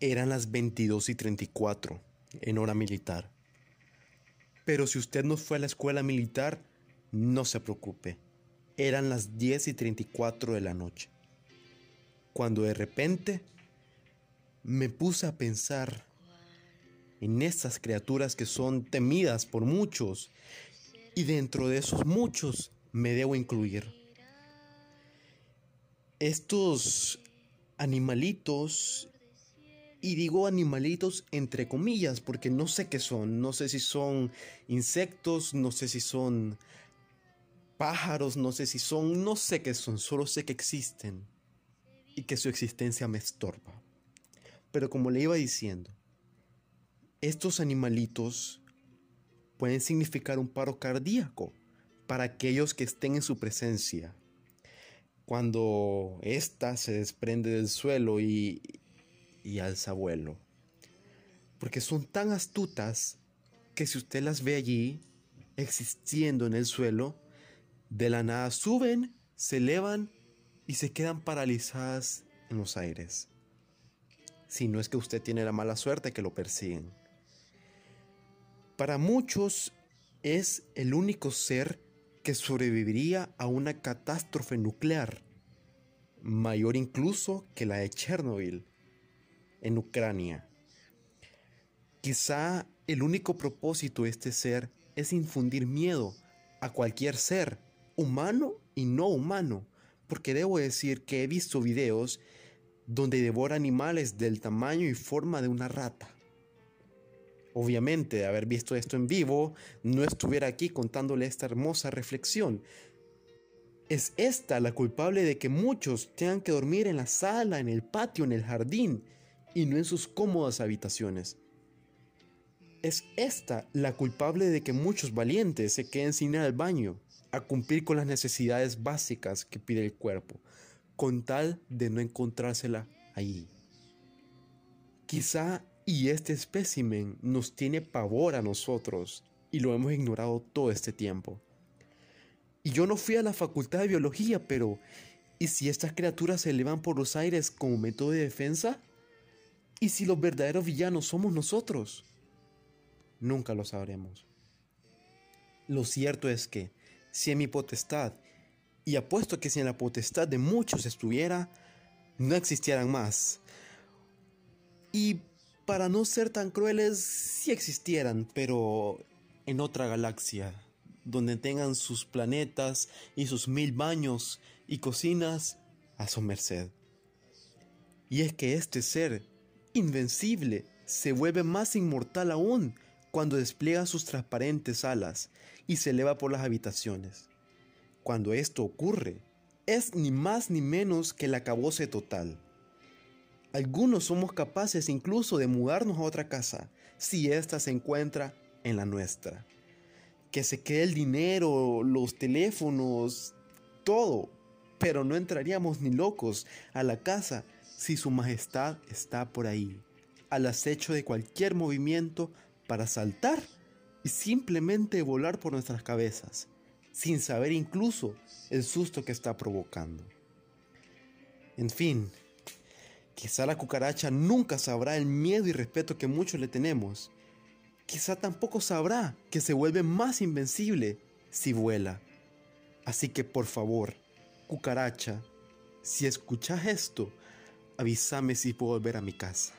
Eran las 22 y 34 en hora militar. Pero si usted no fue a la escuela militar, no se preocupe. Eran las 10 y 34 de la noche. Cuando de repente me puse a pensar en estas criaturas que son temidas por muchos y dentro de esos muchos me debo incluir. Estos animalitos, y digo animalitos entre comillas porque no sé qué son, no sé si son insectos, no sé si son pájaros, no sé si son, no sé qué son, solo sé que existen y que su existencia me estorba. Pero como le iba diciendo, estos animalitos pueden significar un paro cardíaco para aquellos que estén en su presencia. Cuando ésta se desprende del suelo y, y alza vuelo. Porque son tan astutas que si usted las ve allí, existiendo en el suelo, de la nada suben, se elevan y se quedan paralizadas en los aires. Si no es que usted tiene la mala suerte que lo persiguen. Para muchos es el único ser que sobreviviría a una catástrofe nuclear, mayor incluso que la de Chernobyl en Ucrania. Quizá el único propósito de este ser es infundir miedo a cualquier ser, humano y no humano, porque debo decir que he visto videos donde devora animales del tamaño y forma de una rata. Obviamente, de haber visto esto en vivo, no estuviera aquí contándole esta hermosa reflexión. Es esta la culpable de que muchos tengan que dormir en la sala, en el patio, en el jardín y no en sus cómodas habitaciones. Es esta la culpable de que muchos valientes se queden sin ir al baño, a cumplir con las necesidades básicas que pide el cuerpo, con tal de no encontrársela allí. Quizá y este espécimen nos tiene pavor a nosotros y lo hemos ignorado todo este tiempo. Y yo no fui a la facultad de biología, pero ¿y si estas criaturas se elevan por los aires como método de defensa? ¿Y si los verdaderos villanos somos nosotros? Nunca lo sabremos. Lo cierto es que, si en mi potestad, y apuesto que si en la potestad de muchos estuviera, no existieran más. Y para no ser tan crueles, sí existieran, pero en otra galaxia, donde tengan sus planetas y sus mil baños y cocinas a su merced. Y es que este ser, invencible, se vuelve más inmortal aún cuando despliega sus transparentes alas y se eleva por las habitaciones. Cuando esto ocurre, es ni más ni menos que el acabose total algunos somos capaces incluso de mudarnos a otra casa si ésta se encuentra en la nuestra. Que se quede el dinero, los teléfonos, todo. Pero no entraríamos ni locos a la casa si su majestad está por ahí, al acecho de cualquier movimiento para saltar y simplemente volar por nuestras cabezas, sin saber incluso el susto que está provocando. En fin, Quizá la cucaracha nunca sabrá el miedo y respeto que muchos le tenemos. Quizá tampoco sabrá que se vuelve más invencible si vuela. Así que por favor, cucaracha, si escuchas esto, avísame si puedo volver a mi casa.